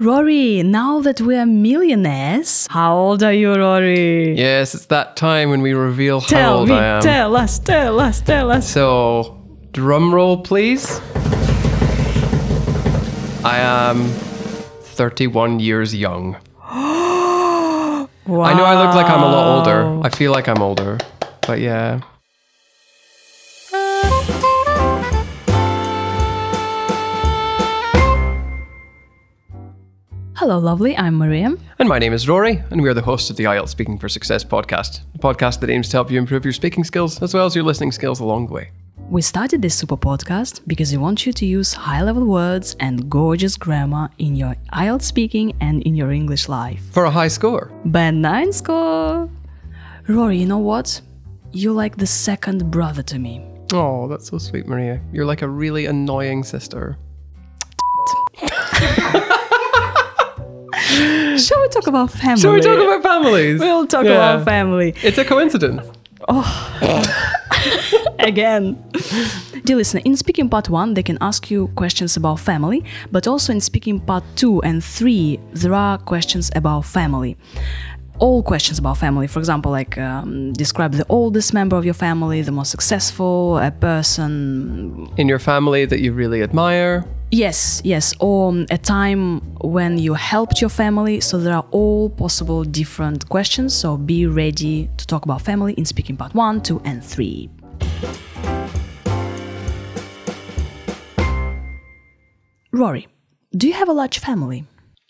Rory, now that we are millionaires, how old are you, Rory? Yes, it's that time when we reveal how old me, I am. tell us, tell us, tell us. So, drum roll, please. I am 31 years young. Wow. I know I look like I'm a lot older. I feel like I'm older. But yeah. Hello, lovely. I'm Maria. And my name is Rory, and we are the hosts of the IELTS Speaking for Success podcast, a podcast that aims to help you improve your speaking skills as well as your listening skills along the way. We started this super podcast because we want you to use high level words and gorgeous grammar in your IELTS speaking and in your English life. For a high score. Band 9 score! Rory, you know what? You're like the second brother to me. Oh, that's so sweet, Maria. You're like a really annoying sister. Shall we talk about family? Shall we talk about families? We'll talk Yeah. about family. It's a coincidence. Oh. again. Dear listener, in speaking part one, they can ask you questions about family, but also in speaking part two and three, there are questions about family. All questions about family, for example, like um, describe the oldest member of your family, the most successful, a person. In your family that you really admire. Yes, yes, or um, a time when you helped your family. So there are all possible different questions. So be ready to talk about family in speaking part one, two, and three. Rory, do you have a large family?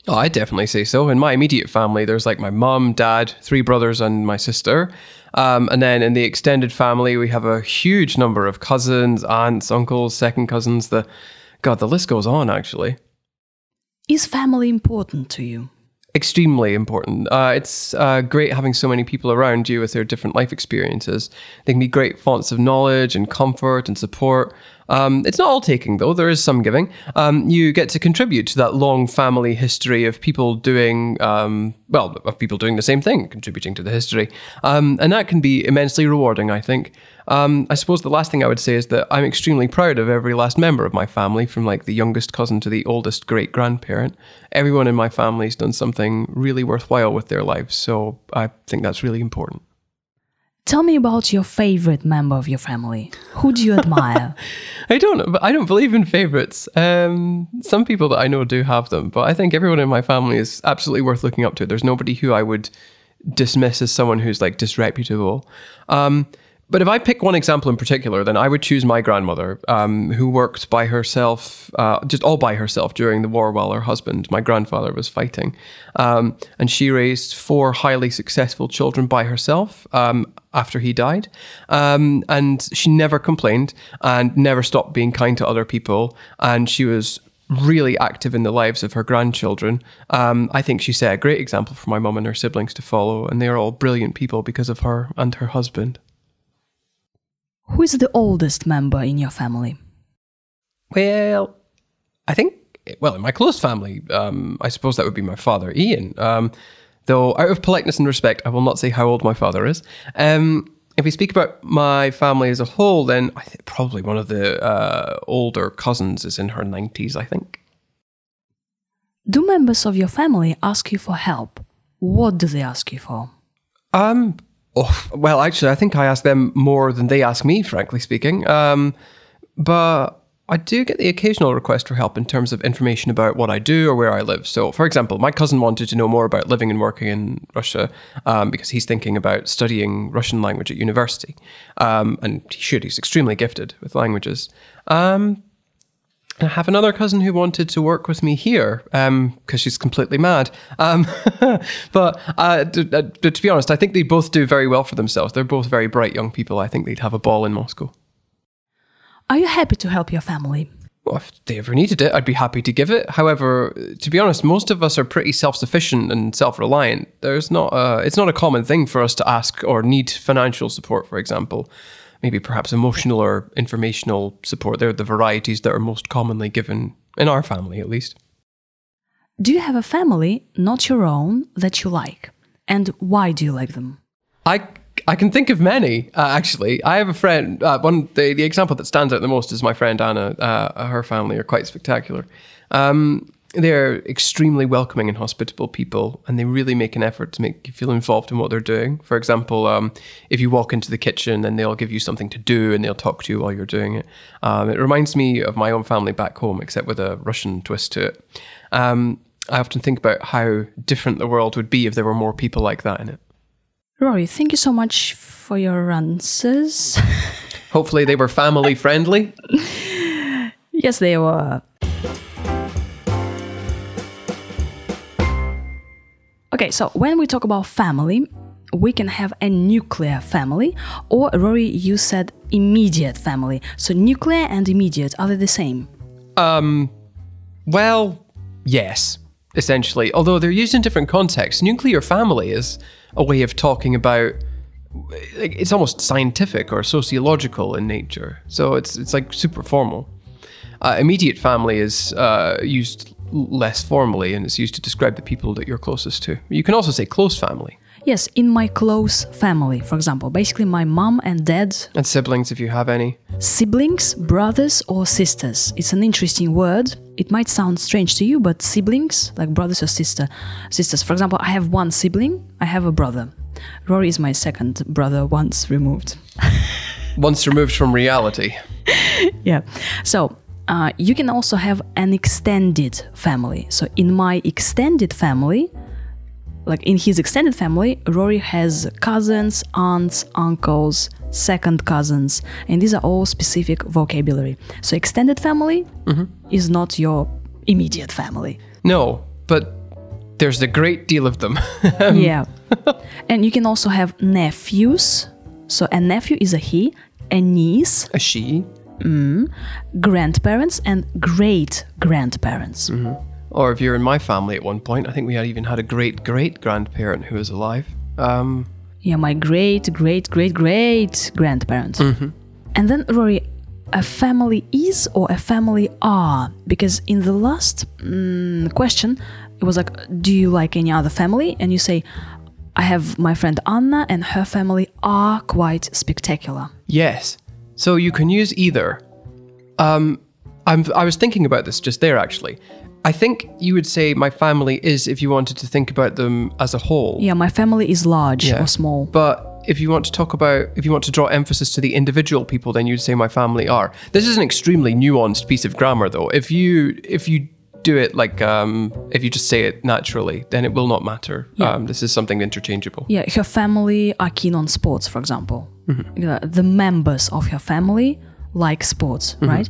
Oh, I definitely say so. In my immediate family, there's like my mom, dad, three brothers, and my sister. Um, and then in the extended family, we have a huge number of cousins, aunts, uncles, second cousins. The God, the list goes on. Actually, Is family important to you? extremely important. Uh, it's uh, great having so many people around you with their different life experiences. They can be great fonts of knowledge and comfort and support. Um, it's not all taking, though. There is some giving. Um, you get to contribute to that long family history of people doing, um, well, of people doing the same thing, contributing to the history. Um, and that can be immensely rewarding, I think. Um, I suppose the last thing I would say is that I'm extremely proud of every last member of my family, from like the youngest cousin to the oldest great grandparent. Everyone in my family's done something really worthwhile with their lives, so I think that's really important. Tell me about your favorite member of your family. Who do you admire? I don't, I don't believe in favorites. Um, some people that I know do have them, but I think everyone in my family is absolutely worth looking up to. There's nobody who I would dismiss as someone who's like disreputable. Um, but if I pick one example in particular, then I would choose my grandmother, um, who worked by herself, uh, just all by herself during the war while her husband, my grandfather, was fighting. Um, and she raised four highly successful children by herself um, after he died. Um, and she never complained and never stopped being kind to other people. And she was really active in the lives of her grandchildren. Um, I think she set a great example for my mum and her siblings to follow. And they are all brilliant people because of her and her husband. Who is the oldest member in your family? Well, I think, well, in my close family, um, I suppose that would be my father, Ian. Um, though, out of politeness and respect, I will not say how old my father is. Um, if we speak about my family as a whole, then I think probably one of the uh, older cousins is in her 90s, I think. Do members of your family ask you for help? What do they ask you for? Um, oh, well, actually, I think I ask them more than they ask me, frankly speaking. Um, but I do get the occasional request for help in terms of information about what I do or where I live. So, for example, my cousin wanted to know more about living and working in Russia um, because he's thinking about studying Russian language at university. Um, and he should, he's extremely gifted with languages. Um, I have another cousin who wanted to work with me here because she's completely mad. Um, but uh, to, uh, to be honest, I think they both do very well for themselves. They're both very bright young people. I think they'd have a ball in Moscow. Are you happy to help your family? Well, if they ever needed it, I'd be happy to give it. However, to be honest, most of us are pretty self-sufficient and self-reliant. There's not a, it's not a common thing for us to ask or need financial support, for example. Maybe perhaps emotional or informational support. They're the varieties that are most commonly given in our family, at least. Do you have a family, not your own, that you like? And why do you like them? I I can think of many uh, actually. I have a friend. Uh, one the, the example that stands out the most is my friend Anna. Uh, her family are quite spectacular. Um, they're extremely welcoming and hospitable people, and they really make an effort to make you feel involved in what they're doing. For example, um, if you walk into the kitchen, then they'll give you something to do and they'll talk to you while you're doing it. Um, it reminds me of my own family back home, except with a Russian twist to it. Um, I often think about how different the world would be if there were more people like that in it. Rory, thank you so much for your answers. Hopefully, they were family friendly. yes, they were. Okay, so when we talk about family, we can have a nuclear family, or Rory, you said immediate family. So nuclear and immediate are they the same? Um, well, yes, essentially. Although they're used in different contexts. Nuclear family is a way of talking about. like, It's almost scientific or sociological in nature, so it's it's like super formal. Uh, immediate family is uh, used less formally, and it's used to describe the people that you're closest to. You can also say close family Yes, in my close family, for example, basically my mom and dad, and siblings if you have any. siblings, brothers, or sisters. It's an interesting word. It might sound strange to you, but siblings, like brothers or sister, sisters. For example, I have one sibling, I have a brother. Rory is my second brother, once removed. Once removed from reality. yeah. So uh, you can also have an extended family. So in my extended family, like in his extended family, Rory has cousins, aunts, uncles, second cousins, and these are all specific vocabulary. So extended family is not your immediate family. No, but there's a great deal of them. yeah. and you can also have nephews. So a nephew is a he, a niece, a she, grandparents, and great grandparents. Or if you're in my family at one point, I think we had even had a great great grandparent who was alive. Um, Yeah, my great, great, great, great grandparents. And then, Rory, a family is or a family are? Because in the last mm, question, it was like, do you like any other family? And you say, I have my friend Anna, and her family are quite spectacular. yes. So you can use either. Um, I'm, I was thinking about this just there actually. I think you would say my family is if you wanted to think about them as a whole. Yeah, my family is large or small. But if you want to talk about, if you want to draw emphasis to the individual people, then you'd say my family are. This is an extremely nuanced piece of grammar, though. If you if you do it like um, if you just say it naturally, then it will not matter. Um, this is something interchangeable. Yeah, her family are keen on sports, for example. Yeah, the members of her family like sports, right?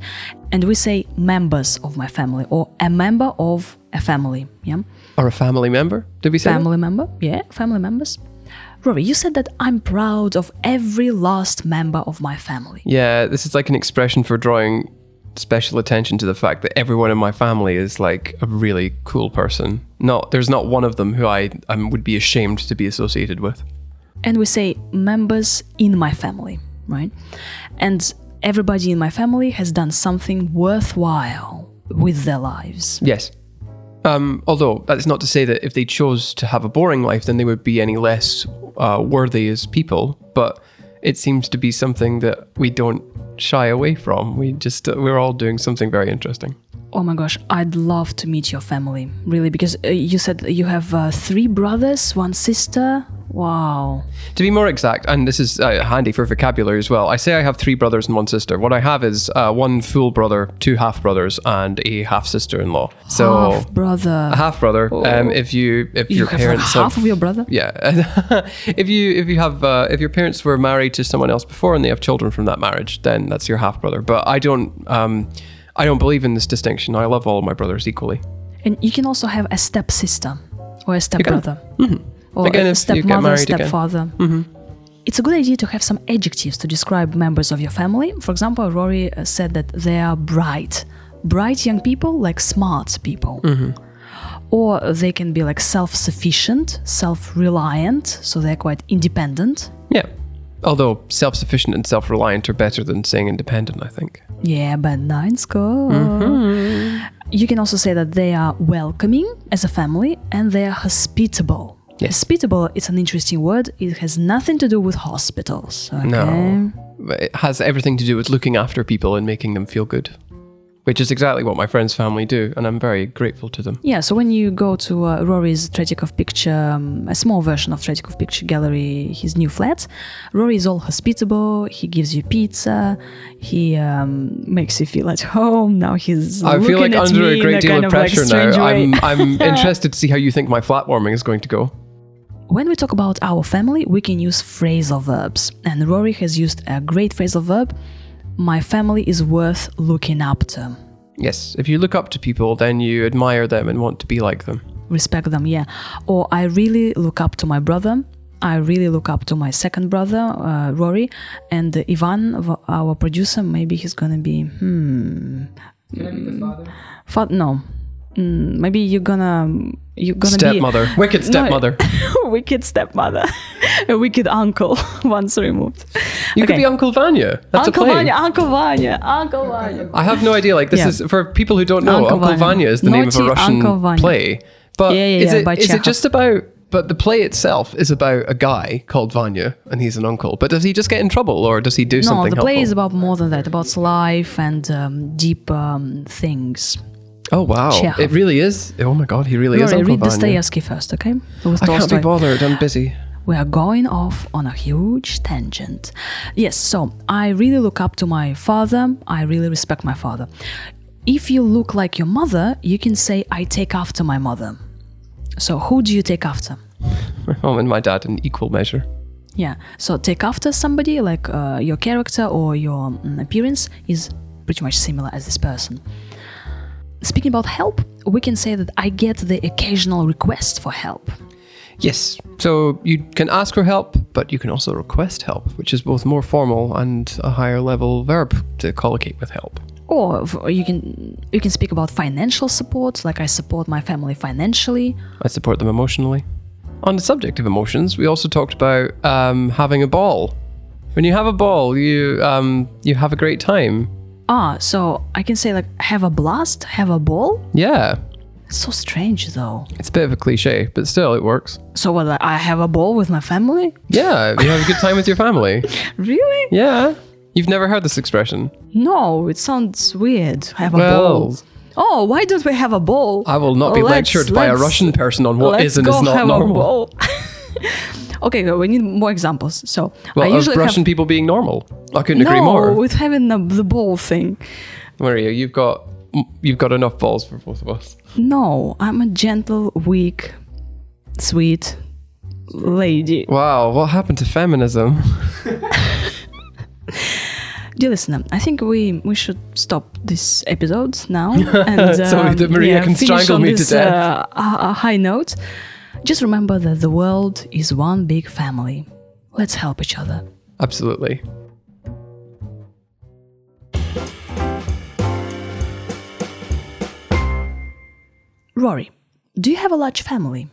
And we say members of my family or a member of a family. Yeah, Or a family member? Did we say that? family member. Yeah, family members. Rory, you said that I'm proud of every last member of my family. Yeah, this is like an expression for drawing special attention to the fact that everyone in my family is like a really cool person. Not there's not one of them who I um, would be ashamed to be associated with. and we say members in my family, right? And everybody in my family has done something worthwhile with their lives. Yes. Um, although that's not to say that if they chose to have a boring life, then they would be any less uh, worthy as people. But it seems to be something that we don't shy away from. We just uh, we're all doing something very interesting. Oh my gosh, I'd love to meet your family, really, because uh, you said you have uh, three brothers, one sister. Wow. To be more exact, and this is uh, handy for vocabulary as well, I say I have three brothers and one sister. What I have is uh, one full brother, two half brothers, and a half sister in law. So half brother. a half brother. Um, if you if you your have parents half have, of your brother? yeah, if you if you have uh, if your parents were married to someone else before and they have children from that marriage, then that's your half brother. But I don't um, I don't believe in this distinction. I love all of my brothers equally. And you can also have a stepsister or a stepbrother. Mm-hmm. Or Again, a if you get stepmother, stepfather. Mm-hmm. It's a good idea to have some adjectives to describe members of your family. For example, Rory uh, said that they are bright. Bright young people, like smart people. Mm-hmm. Or they can be like self sufficient, self reliant, so they're quite independent. Yeah. Although self sufficient and self reliant are better than saying independent, I think. Yeah, but nine score. Mm-hmm. You can also say that they are welcoming as a family and they are hospitable. Yes. Hospitable is an interesting word. It has nothing to do with hospitals. Okay? No. It has everything to do with looking after people and making them feel good. Which is exactly what my friend's family do, and I'm very grateful to them. Yeah, so when you go to uh, Rory's Tretyakov picture, um, a small version of Tretyakov picture gallery, his new flat, Rory is all hospitable. He gives you pizza. He um, makes you feel at home. Now he's. I feel like under a great deal kind of of, like, pressure now. I'm I'm interested to see how you think my flat warming is going to go. When we talk about our family, we can use phrasal verbs, and Rory has used a great phrasal verb. My family is worth looking up to. Yes, if you look up to people, then you admire them and want to be like them. respect them yeah or i really look up to my brother i really look up to my second brother uh, rory and ivan our producer maybe he's gonna be hmm Can I be the father? fa- no mm, maybe you're gonna you're gonna Stepmother, wicked stepmother. be wicked stepmother a wicked uncle once removed You could be Uncle Vanya. That's uncle a play. vanya uncle vanya uncle vanya I have no idea. Like this Yeah. is for people who don't know. Uncle Uncle, Vanya. Vanya. is the name of a Russian play. But Yeah, yeah, is it is it just about? But the play itself is about a guy called Vanya, and he's an uncle. But does he just get in trouble, or does he do no something No, the play helpful? is about more than that about life and um, deep um, things oh wow! It really is. Oh my god, he really is Uncle read Vanya. Dostoevsky first, okay? With I can't be bothered. I'm busy. We are going off on a huge tangent. Yes, so I really look up to my father. I really respect my father. If you look like your mother, you can say, I take after my mother. So, who do you take after? My mom and my dad in equal measure. Yeah, so take after somebody, like uh, your character or your mm, appearance is pretty much similar as this person. Speaking about help, we can say that I get the occasional request for help. Yes. So you can ask for help, but you can also request help, which is both more formal and a higher level verb to collocate with help. or you can you can speak about financial support like i support my family financially I support them emotionally. On the subject of emotions, we also talked about um, having a ball. When you have a ball, you um, you have a great time. Ah so i can say like have a blast? Have a ball? Yeah, it's so strange though. It's a bit of a cliche, but still, it works. so what like, i have a ball with my family? Yeah, you have a good time with your family. really? Yeah, you've never heard this expression. no it sounds weird. Have a Well, ball. Oh why don't we have a ball? I will not be Let's- lectured by a Russian person on what is and is not have normal. okay we need more examples so Well, i of usually Russian have people being normal. I couldn't no agree more. with having the, the ball thing Maria, you've got you've got enough balls for both of us. No, I'm a gentle, weak, sweet lady. Wow, what happened to feminism? Dear listener, I think we we should stop this episode now and So um, that Maria can finish strangle me to death. Uh, a, a high note. Just remember that the world is one big family. Let's help each other. Absolutely. Rory, do you have a large family?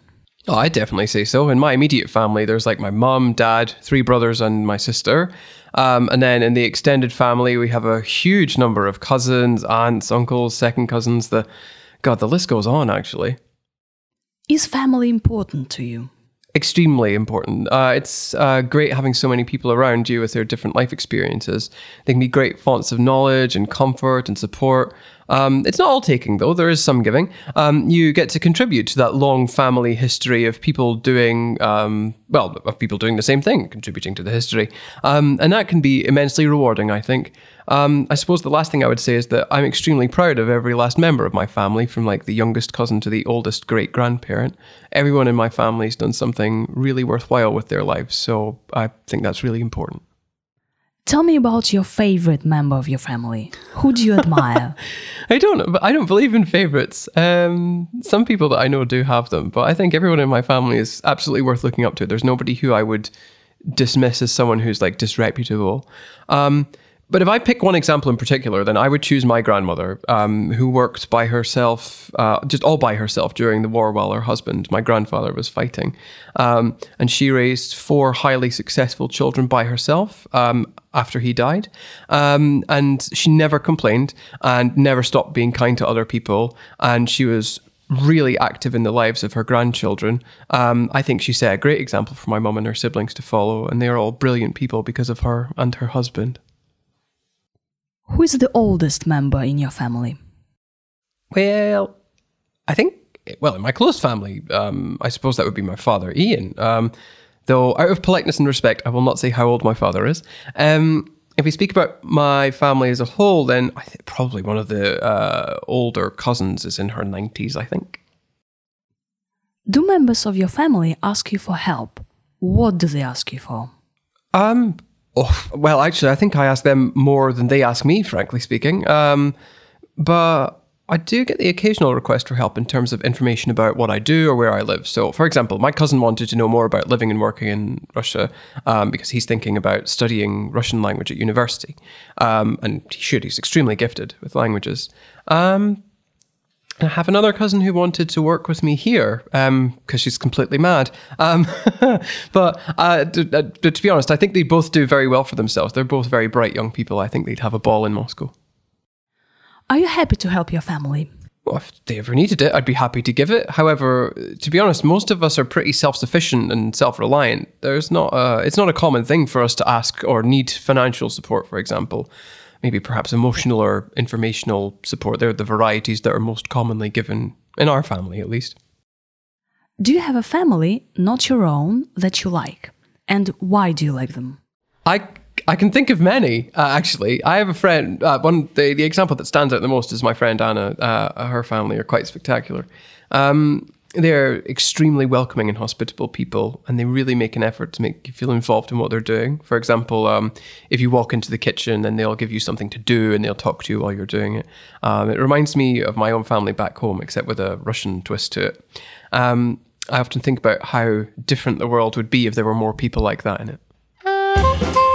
Oh, I definitely say so. In my immediate family, there's like my mom, dad, three brothers, and my sister. Um, and then in the extended family, we have a huge number of cousins, aunts, uncles, second cousins. The God, the list goes on. Actually, Is family important to you? extremely important. Uh, it's uh, great having so many people around you with their different life experiences. They can be great fonts of knowledge and comfort and support. Um, it's not all taking, though. There is some giving. Um, you get to contribute to that long family history of people doing, um, well, of people doing the same thing, contributing to the history. Um, and that can be immensely rewarding, I think. Um, I suppose the last thing I would say is that I'm extremely proud of every last member of my family, from like the youngest cousin to the oldest great grandparent. Everyone in my family's done something really worthwhile with their lives, so I think that's really important. Tell me about your favorite member of your family. Who do you admire? I don't, I don't believe in favorites. Um, some people that I know do have them, but I think everyone in my family is absolutely worth looking up to. There's nobody who I would dismiss as someone who's like disreputable. Um, but if I pick one example in particular, then I would choose my grandmother, um, who worked by herself, uh, just all by herself during the war while her husband, my grandfather, was fighting. Um, and she raised four highly successful children by herself um, after he died. Um, and she never complained and never stopped being kind to other people. And she was really active in the lives of her grandchildren. Um, I think she set a great example for my mum and her siblings to follow. And they are all brilliant people because of her and her husband. Who is the oldest member in your family? Well, I think, well, in my close family, um, I suppose that would be my father, Ian. Um, though, out of politeness and respect, I will not say how old my father is. Um, if we speak about my family as a whole, then I think probably one of the uh, older cousins is in her 90s, I think. Do members of your family ask you for help? What do they ask you for? Um, oh, well, actually, I think I ask them more than they ask me, frankly speaking. Um, but I do get the occasional request for help in terms of information about what I do or where I live. So, for example, my cousin wanted to know more about living and working in Russia um, because he's thinking about studying Russian language at university. Um, and he should, he's extremely gifted with languages. Um, I have another cousin who wanted to work with me here because um, she's completely mad. Um, but uh, to, uh, to be honest, I think they both do very well for themselves. They're both very bright young people. I think they'd have a ball in Moscow. Are you happy to help your family? Well, if they ever needed it, I'd be happy to give it. However, to be honest, most of us are pretty self-sufficient and self-reliant. There's not a, it's not a common thing for us to ask or need financial support, for example. Maybe perhaps emotional or informational support. They're the varieties that are most commonly given in our family, at least. Do you have a family, not your own, that you like? And why do you like them? I I can think of many uh, actually. I have a friend. Uh, one the, the example that stands out the most is my friend Anna. Uh, her family are quite spectacular. Um, they're extremely welcoming and hospitable people, and they really make an effort to make you feel involved in what they're doing. For example, um, if you walk into the kitchen, then they'll give you something to do, and they'll talk to you while you're doing it. Um, it reminds me of my own family back home, except with a Russian twist to it. Um, I often think about how different the world would be if there were more people like that in it.